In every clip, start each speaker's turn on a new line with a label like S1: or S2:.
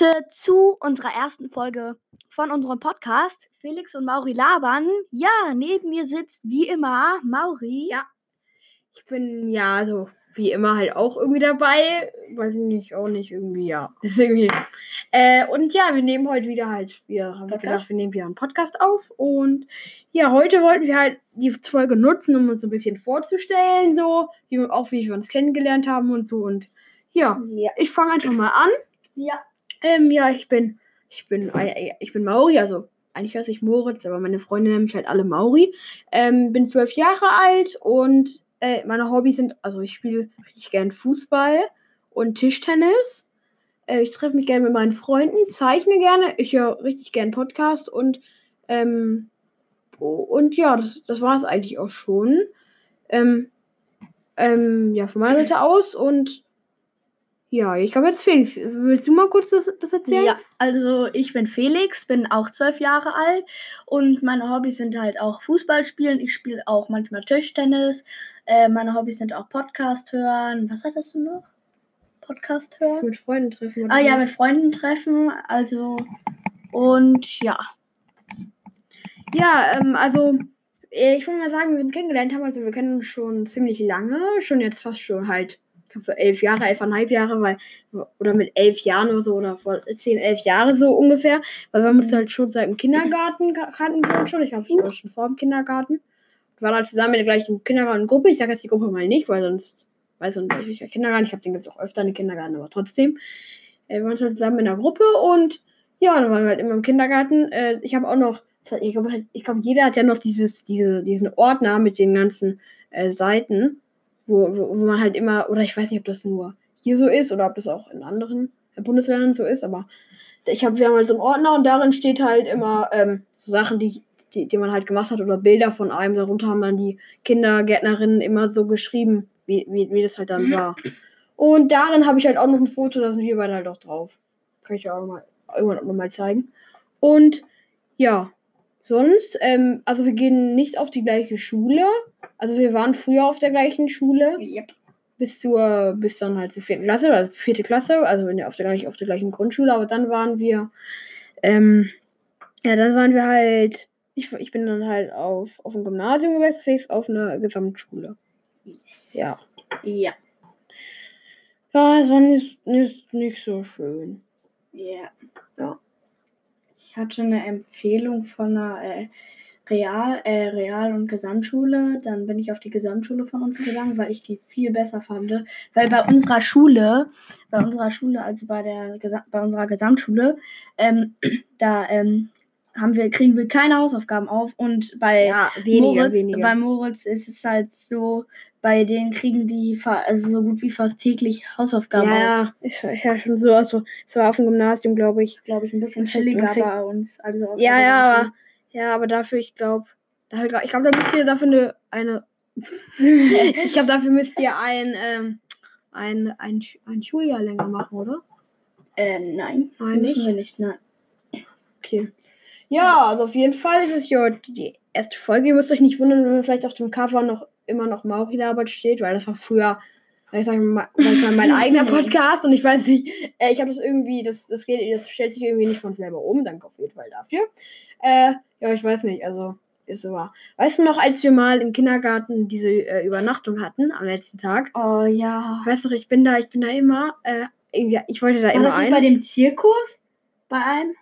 S1: Leute zu unserer ersten Folge von unserem Podcast. Felix und Mauri labern. Ja, neben mir sitzt wie immer Mauri.
S2: Ja. Ich bin ja so wie immer halt auch irgendwie dabei. Weiß ich nicht, auch nicht irgendwie, ja. Ist irgendwie. Äh, und ja, wir nehmen heute wieder halt, wir haben
S1: Podcast?
S2: gedacht, wir nehmen wieder einen Podcast auf. Und ja, heute wollten wir halt die Folge nutzen, um uns ein bisschen vorzustellen, so, wie, wir- auch wie wir uns kennengelernt haben und so. Und ja,
S1: Ja.
S2: ich fange einfach mal an.
S1: Ja.
S2: Ähm, ja, ich bin, ich bin, äh, ich bin Mauri, also eigentlich heiße ich Moritz, aber meine Freunde nennen mich halt alle Mauri. Ähm, bin zwölf Jahre alt und äh, meine Hobbys sind, also ich spiele richtig gern Fußball und Tischtennis. Äh, ich treffe mich gerne mit meinen Freunden, zeichne gerne, ich höre richtig gern Podcast und ähm, oh, und ja, das, das war es eigentlich auch schon. Ähm, ähm, ja, von meiner Seite aus und ja, ich glaube jetzt Felix. Willst du mal kurz das, das erzählen?
S1: Ja, also ich bin Felix, bin auch zwölf Jahre alt und meine Hobbys sind halt auch Fußball spielen. Ich spiele auch manchmal Tischtennis. Äh, meine Hobbys sind auch Podcast hören. Was hattest du noch? Podcast hören?
S2: Mit Freunden treffen. oder
S1: Ah ja, mit Freunden treffen. Also und ja.
S2: Ja, ähm, also äh, ich wollte mal sagen, wir sind kennengelernt haben, also wir kennen uns schon ziemlich lange, schon jetzt fast schon halt, ich glaube so elf Jahre, elfeinhalb Jahre, weil, oder mit elf Jahren oder so, oder vor zehn, elf Jahre so ungefähr, weil wir haben uns halt schon seit dem Kindergarten ka- kannten schon, ich glaube, ich war schon vor dem Kindergarten. Wir waren halt zusammen in der gleichen Kindergartengruppe, ich sage jetzt die Gruppe mal nicht, weil sonst, weiß sonst welcher Kindergarten, ich glaube, den es auch öfter in den Kindergarten, aber trotzdem. Äh, wir waren halt zusammen in der Gruppe und ja, dann waren wir halt immer im Kindergarten. Äh, ich habe auch noch, ich glaube, ich glaub, jeder hat ja noch dieses, diese, diesen Ordner mit den ganzen äh, Seiten, wo, wo, wo man halt immer, oder ich weiß nicht, ob das nur hier so ist oder ob das auch in anderen Bundesländern so ist, aber ich habe, wir haben halt so einen Ordner und darin steht halt immer ähm, so Sachen, die, die, die man halt gemacht hat oder Bilder von einem. Darunter haben dann die Kindergärtnerinnen immer so geschrieben, wie, wie, wie das halt dann war. Und darin habe ich halt auch noch ein Foto, da sind wir beide halt auch drauf. Kann ich ja auch noch mal, irgendwann auch noch mal zeigen. Und ja, sonst, ähm, also wir gehen nicht auf die gleiche Schule. Also wir waren früher auf der gleichen Schule
S1: Yep.
S2: bis zur, bis dann halt zur vierten Klasse, also vierte Klasse, also auf der nicht auf der gleichen Grundschule, aber dann waren wir, ähm, ja, dann waren wir halt, ich, ich bin dann halt auf, auf ein Gymnasium gewechselt, auf eine Gesamtschule.
S1: Yes.
S2: Ja.
S1: Ja.
S2: Ja, es war nicht, nicht, nicht so schön.
S1: Ja.
S2: Ja.
S1: Ich hatte eine Empfehlung von einer äh, Real, äh, Real- und Gesamtschule. Dann bin ich auf die Gesamtschule von uns gegangen, weil ich die viel besser fand. Weil bei unserer Schule, bei unserer Schule, also bei der bei unserer Gesamtschule, ähm, da ähm, haben wir, kriegen wir keine Hausaufgaben auf und bei
S2: Ja, weniger,
S1: Moritz,
S2: weniger.
S1: bei Moritz ist es halt so, bei denen kriegen die also so gut wie fast täglich Hausaufgaben auf.
S2: ja, ist, ist ja schon so, also, es war auf dem Gymnasium, glaube ich.
S1: glaube ich, ein bisschen chilliger bei uns. Also auf
S2: Ja, ja, aber, ja, aber dafür, ich glaube, da, ich glaube, da müsst ihr dafür eine, eine ich glaube, dafür müsst ihr ein, ähm, ein, ein, ein Schuljahr länger machen, oder?
S1: Äh, nein.
S2: Nein,
S1: müssen
S2: nicht?
S1: wir nicht, nein.
S2: Okay. Ja, also auf jeden Fall ist es ja die erste Folge. Ihr müsst euch nicht wundern, wenn vielleicht auf dem Cover noch immer noch Mauri Labert steht, weil das war früher, ich sag mal, manchmal mein eigener Podcast und ich weiß nicht, äh, ich habe das irgendwie, das, das geht, das stellt sich irgendwie nicht von selber um. Danke auf jeden Fall dafür. Äh, ja, ich weiß nicht, also ist so wahr. Weißt du noch, als wir mal im Kindergarten diese äh, Übernachtung hatten am letzten Tag?
S1: Oh ja.
S2: Weißt du, ich bin da, ich bin da immer, äh, ich wollte da
S1: War
S2: immer
S1: das
S2: ein.
S1: bei dem Zirkus? Bei einem?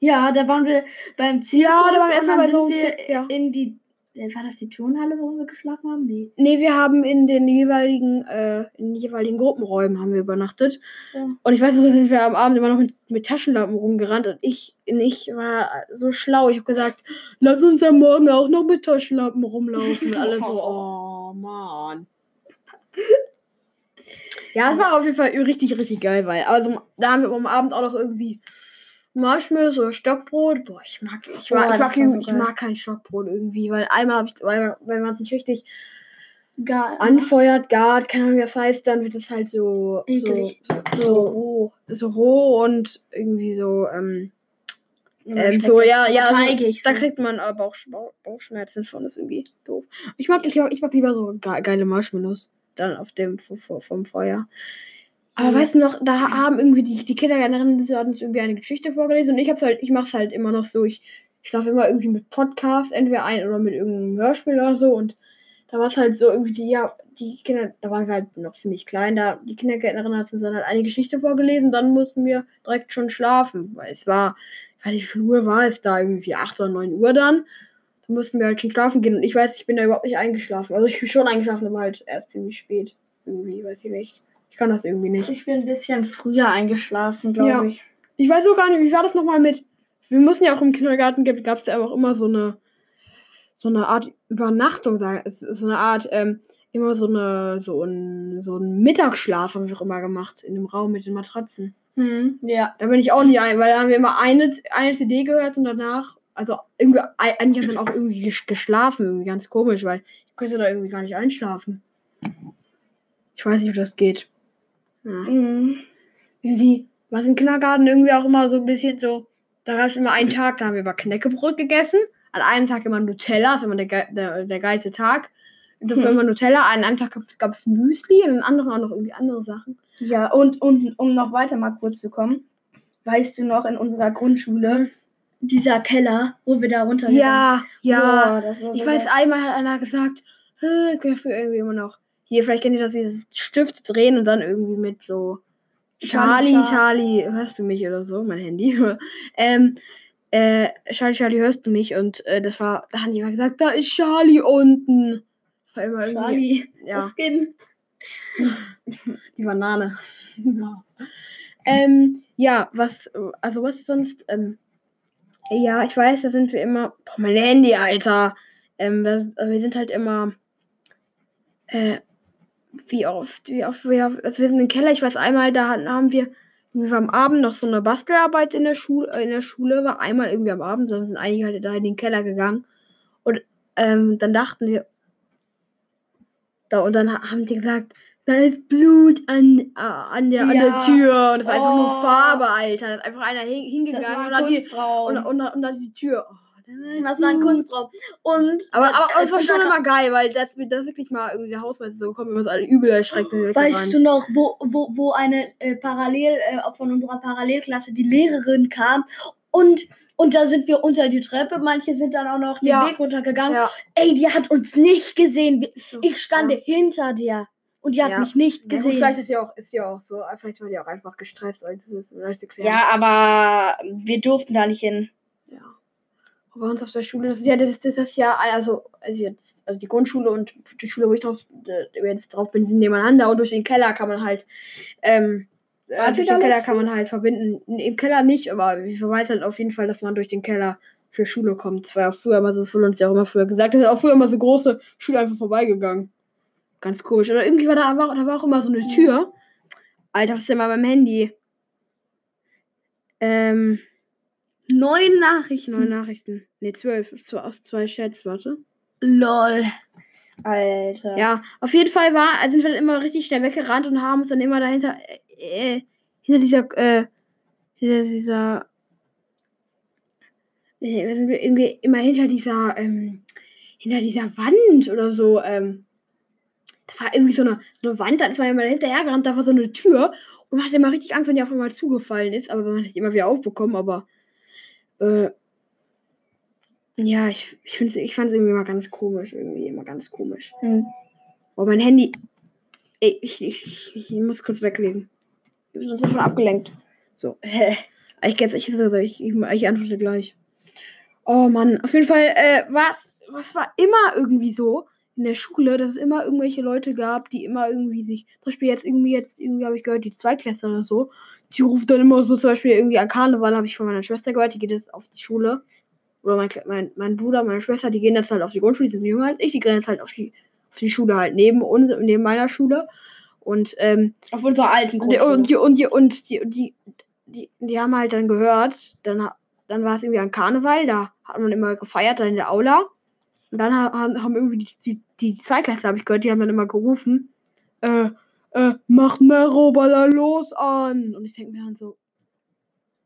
S1: Ja, da waren wir beim Zirkus
S2: Ja, da waren wir erstmal bei so einem
S1: wir
S2: ja.
S1: in die. äh, War das die Turnhalle, wo wir geschlafen haben? Nee.
S2: Nee, wir haben in den jeweiligen, äh, in den jeweiligen Gruppenräumen haben wir übernachtet.
S1: Ja.
S2: Und ich weiß noch, da sind wir am Abend immer noch mit, mit Taschenlampen rumgerannt und ich, und ich war so schlau. Ich habe gesagt, lass uns am Morgen auch noch mit Taschenlampen rumlaufen. Und alle so, oh Mann. Ja, es war auf jeden Fall richtig, richtig geil, weil also da haben wir am Abend auch noch irgendwie Marshmallows oder Stockbrot. Boah, ich mag, ich mag, ich, mag
S1: so
S2: irgendwie- ich mag kein Stockbrot irgendwie, weil einmal habe ich, weil, weil man es nicht richtig
S1: Geil.
S2: anfeuert, gart, keine Ahnung, wie das heißt, dann wird es halt so, so,
S1: Eklig.
S2: so roh, so roh und irgendwie so, ähm, ähm, so, ja, ja,
S1: teigig.
S2: da
S1: so.
S2: kriegt man äh, Bauch, Bauch, Bauchschmerzen von, das ist irgendwie doof. Ich mag, ich, mag- ich mag lieber so ge geile Marshmallows dann auf dem vom Feuer. Aber
S1: Mhm.
S2: weißt du noch, da haben irgendwie die, die Kindergärtnerinnen die hat uns irgendwie eine Geschichte vorgelesen und ich hab's halt, ich mach's halt immer noch so, ich schlafe immer irgendwie mit Podcast, entweder ein oder mit irgendeinem Hörspiel oder so und da war es halt so irgendwie die, ja, die Kinder, da waren wir halt noch ziemlich klein, da die Kindergärtnerin hat uns dann halt eine Geschichte vorgelesen, dann mussten wir direkt schon schlafen, weil es war, ich weiß nicht, wie viel Uhr war es da, irgendwie 8 oder 9 Uhr dann. Da mussten wir halt schon schlafen gehen und ich weiß, ich bin da überhaupt nicht eingeschlafen. Also ich bin schon eingeschlafen, aber halt erst ziemlich spät. Irgendwie, weiß ich nicht. Ich kann das irgendwie nicht.
S1: Ich bin ein bisschen früher eingeschlafen, glaube
S2: Ja.
S1: ich.
S2: Ich weiß auch gar nicht, wie war das nochmal mit. Wir mussten ja auch im Kindergarten, gab es ja auch immer so eine so eine Art Übernachtung, so eine Art, ähm, immer so eine, so ein, so ein Mittagsschlaf haben wir auch immer gemacht in dem Raum mit den Matratzen.
S1: Mhm. Ja.
S2: Da bin ich auch nie ein, weil da haben wir immer eine, eine CD gehört und danach, also irgendwie, ei- eigentlich hat man auch irgendwie gesch- geschlafen, irgendwie ganz komisch, weil ich konnte da irgendwie gar nicht einschlafen. Ich weiß nicht, wie das geht.
S1: Mhm.
S2: irgendwie, was im Kindergarten irgendwie auch immer so ein bisschen so, da gab es immer einen Tag, da haben wir immer Knäckebrot gegessen, an einem Tag immer Nutella, das war immer der, ge- der, der geilste Tag. Und dafür
S1: Hm.
S2: immer Nutella, an einem Tag gab es Müsli und an anderen auch noch irgendwie andere Sachen.
S1: Ja, und, und um noch weiter mal kurz zu kommen, weißt du noch in unserer Grundschule, dieser Keller, wo wir da runter
S2: Ja, ja.
S1: Boah, das war so
S2: ich weiß,
S1: geil.
S2: einmal hat einer gesagt, das kann für irgendwie immer noch. Hier, vielleicht kennt ihr das, dieses Stift drehen und dann irgendwie mit so Charlie,
S1: Charlie,
S2: Charlie, hörst du mich oder so, mein Handy. ähm, äh, Charlie, Charlie, hörst du mich? Und äh, das war, da haben die immer gesagt, da ist Charlie unten. Das war immer irgendwie,
S1: Charlie,
S2: ja,
S1: das Skin.
S2: die Banane. ja. Ähm, ja, was, also was ist sonst, ähm, ja, ich weiß, da sind wir immer, boah, mein Handy, Alter. Ähm, wir, wir sind halt immer, äh, wie oft, wie oft wir, also wir sind im Keller, ich weiß einmal, da haben wir, wir am Abend noch so eine Bastelarbeit in der Schule, in der Schule war einmal irgendwie am Abend, dann sind einige halt da in den Keller gegangen und ähm, dann dachten wir, da und dann ha- haben die gesagt, da ist Blut an, äh, an, der, an der
S1: Ja.
S2: Tür und das war einfach
S1: Oh.
S2: nur Farbe, Alter, da ist einfach einer hin, hingegangen und hat die, und, und, und hat die Tür. Oh,
S1: das war ein
S2: Blut.
S1: Kunstraum. Und
S2: Aber, aber
S1: äh,
S2: es war
S1: und
S2: schon immer geil, weil das, das wirklich mal irgendwie der Hausmeister so gekommen, wir uns alle übel erschreckt und
S1: Weißt du noch, wo, wo, wo eine äh, Parallel, äh, von unserer Parallelklasse die Lehrerin kam und, und da sind wir unter die Treppe, manche sind dann auch noch den
S2: Ja.
S1: Weg runtergegangen.
S2: Ja.
S1: Ey, die hat uns nicht gesehen.
S2: Ist.
S1: Ich stand
S2: Ja.
S1: hinter dir und die hat
S2: Ja.
S1: mich nicht
S2: Ja, gut,
S1: gesehen.
S2: vielleicht ist ja auch, ist ja auch so, vielleicht war die auch einfach gestresst, als es ist klären.
S1: ja, aber wir durften da nicht hin.
S2: Aber bei uns auf der Schule, das ist ja das, das ist ja, also, also jetzt, also die Grundschule und die Schule, wo ich drauf, äh, jetzt drauf bin, sind nebeneinander und durch den Keller kann man halt, ähm, äh, durch
S1: da
S2: den Keller kann man halt verbinden. Im Keller nicht, aber ich weiß halt auf jeden Fall, dass man durch den Keller für Schule kommt. Das war ja früher immer so, das wurde uns ja auch immer früher gesagt. Da sind auch früher immer so große Schüler einfach vorbeigegangen. Ganz komisch. Oder irgendwie war da, war, da war auch immer so eine Tür. Alter, was ist denn mal beim Handy? Ähm,
S1: Neun Nachrichten.
S2: neun Nachrichten. Ne, zwölf. Zwei, aus zwei Chats, warte.
S1: Lol. Alter.
S2: Ja, auf jeden Fall war, sind wir dann immer richtig schnell weggerannt und haben uns dann immer dahinter, äh, äh, hinter dieser, äh, hinter dieser, äh, wir sind wir irgendwie immer hinter dieser, ähm, hinter dieser Wand oder so, ähm, das war irgendwie so eine, so eine Wand, da ist man immer hinterher gerannt, da war so eine Tür und man hatte immer richtig Angst, wenn die auf einmal zugefallen ist, aber man hat die immer wieder aufbekommen, aber, äh, ja, ich, ich, find's, ich fand es irgendwie immer ganz komisch, irgendwie immer ganz komisch.
S1: Hm.
S2: Oh, mein Handy. Ey, ich, ich, ich, muss kurz weglegen. Ich bin sonst davon abgelenkt. So. Ich, ich, ich, ich, antworte gleich. Oh Mann, auf jeden Fall, äh, was, was war immer irgendwie so in der Schule, dass es immer irgendwelche Leute gab, die immer irgendwie sich, zum Beispiel jetzt irgendwie, jetzt irgendwie habe ich gehört, die Zweitklässler oder so, die ruft dann immer so zum Beispiel irgendwie an Karneval, habe ich von meiner Schwester gehört, die geht jetzt auf die Schule. Oder mein, mein, mein Bruder, meine Schwester, die gehen jetzt halt auf die Grundschule, die sind jünger als ich, die gehen jetzt halt auf die, auf die Schule halt neben uns, neben meiner Schule. Und, ähm,
S1: Auf unserer alten
S2: und die,
S1: Grundschule.
S2: und die, und die, und die, die, die, haben halt dann gehört, dann, dann war es irgendwie an Karneval, da hat man immer gefeiert, dann in der Aula. Und dann ha- haben, haben irgendwie die, die, die Zweiklasse, habe ich gehört, die haben dann immer gerufen, äh, äh, macht Merobala los an. Und ich denke mir dann so,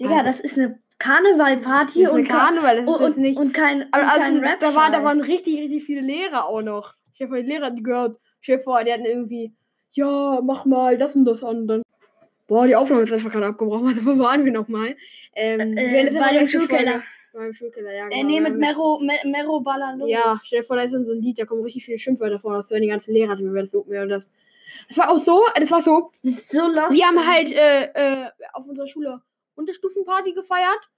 S1: Digga,
S2: Also-
S1: das ist eine Karnevalparty und,
S2: und Karneval,
S1: und,
S2: jetzt nicht.
S1: und kein, und
S2: Also,
S1: kein Rap.
S2: da, war, da waren richtig, richtig viele Lehrer auch noch. Ich habe die Lehrer die gehört. Stell dir vor, die hatten irgendwie, ja, mach mal das und das an. Und dann Boah, die Aufnahme ist einfach gerade abgebrochen. Also, wo waren wir nochmal? Ähm, wir
S1: Äh,
S2: jetzt
S1: bei dem Schulkeller.
S2: Beim Schulkeller, ja.
S1: Äh,
S2: genau.
S1: nee,
S2: Wir
S1: mit Mero, Me- Mero Baller los.
S2: Ja, stell dir vor, da ist dann so ein Lied, da kommen richtig viele Schimpfwörter vor. Das hören die ganzen Lehrer, die mir das so mir das. Das war auch so, das war so.
S1: Das ist so lustig.
S2: Wir haben halt äh, äh, auf unserer Schule Unterstufenparty gefeiert.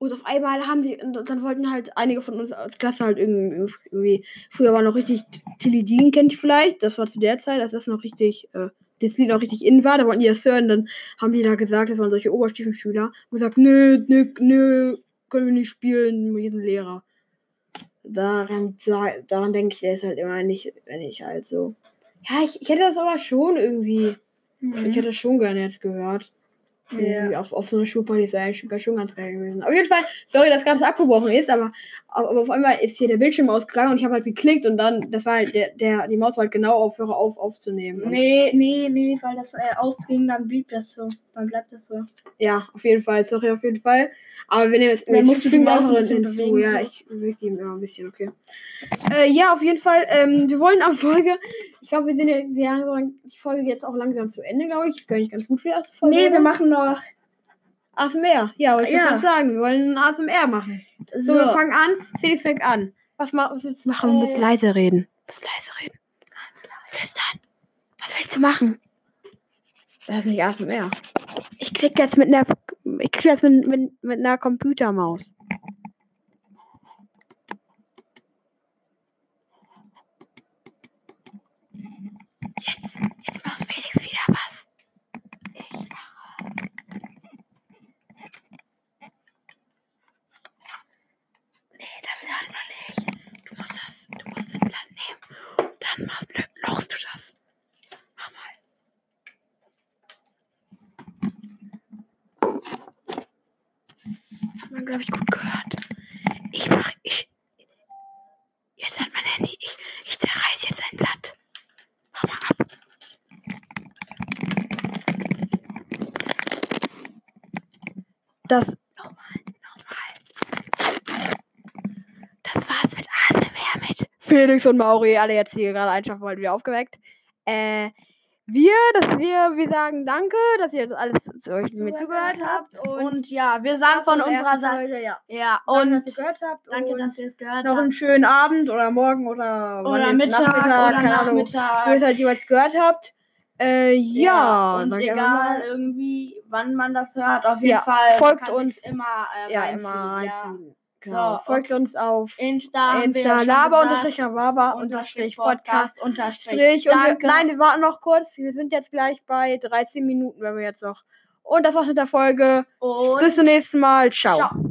S2: Und auf einmal haben und dann wollten halt einige von uns als Klasse halt irgendwie, irgendwie früher war noch richtig Tilly Dean, kennt ihr vielleicht? Das war zu der Zeit, als das noch richtig, äh, das Lied noch richtig in war, da wollten die das hören, dann haben die da gesagt, das waren solche Oberstufenschüler, und gesagt, nö, nö, nö, können wir nicht spielen, wir sind Lehrer. Daran, daran denke ich jetzt halt immer nicht, wenn ich halt so. Ja, ich, ich hätte das aber schon irgendwie.
S1: Mhm.
S2: Ich hätte das schon gerne jetzt gehört. Irgendwie Auf, auf so einer Schulparty ist eigentlich schon, schon ganz geil gewesen. Auf jeden Fall, sorry, dass gerade abgebrochen ist, aber, aber auf einmal ist hier der Bildschirm ausgegangen und ich habe halt geklickt und dann, das war halt, der, der, die Maus war halt genau auf, auf, aufzunehmen. Und
S1: Nee, nee, nee, weil das äh, ausging, dann blieb das so. Dann bleibt das so.
S2: Ja, auf jeden Fall, sorry, auf jeden Fall. Aber wir nehmen jetzt,
S1: Dann
S2: ich füge auch noch hinzu. Ja, ich bewege die immer ein bisschen, okay. Äh, ja, auf jeden Fall, ähm, wir wollen am Folge, ich glaube, wir sind ja, wir haben die Folge jetzt auch langsam zu Ende, glaube ich. Ist gar nicht ganz gut für die erste Folge.
S1: Nee, wir machen noch.
S2: ASMR. Ja, wollte ich
S1: Ja.
S2: ja. gerade sagen. Wir wollen ASMR machen. So,
S1: So,
S2: wir fangen an. Felix fängt an. Was, ma was willst du machen? Du musst
S1: Äh.
S2: leise reden. Du musst leise reden. Ganz leise. Flüstern. Was willst du machen? Das ist nicht ASMR. Ich klicke jetzt mit einer, ich klicke jetzt mit, mit, mit einer Computermaus. Jetzt, jetzt macht Felix wieder was. Ich mache. Nee, das hört man nicht. Du musst das, du musst das Blatt nehmen und dann machst, lochst du das. Mach mal. Das hat man, glaube ich, gut gehört. Ich mach, ich. Jetzt hat mein Handy. Ich, ich zerreiß jetzt ein Blatt. Mach mal ab. Das. Nochmal, nochmal. Das war's mit ASMR mit Felix und Mauri. Alle jetzt hier gerade einschaffen wollen, wieder aufgeweckt. Äh, wir, dass wir, wir sagen danke, dass ihr das alles zu euch mir zugehört habt. Und,
S1: und ja, wir sagen von unserer Seite.
S2: Ja.
S1: Ja,
S2: Danke,
S1: und
S2: dass ihr gehört habt.
S1: danke, dass ihr es gehört
S2: noch einen
S1: habt.
S2: schönen Abend oder Morgen oder,
S1: Oder Mittag,
S2: Nachmittag,
S1: oder
S2: keine Ahnung, wo ihr es
S1: Nachmittag.
S2: halt jeweils gehört habt. Äh, ja,
S1: uns
S2: danke
S1: egal irgendwie, wann man das hört. Auf jeden
S2: Ja,
S1: Fall.
S2: folgt uns.
S1: immer äh,
S2: Ja,
S1: reinziehen,
S2: immer
S1: ja.
S2: Genau.
S1: So,
S2: Folgt uns auf
S1: Insta,
S2: Insta Laber unterstrich Rhabarber unterstrich Podcast
S1: unterstrich
S2: Strich. Und wir, nein, wir warten noch kurz. Wir sind jetzt gleich bei 13 Minuten, wenn wir jetzt noch. Und das war's mit der Folge.
S1: Und
S2: Bis zum nächsten Mal. Ciao.
S1: ciao.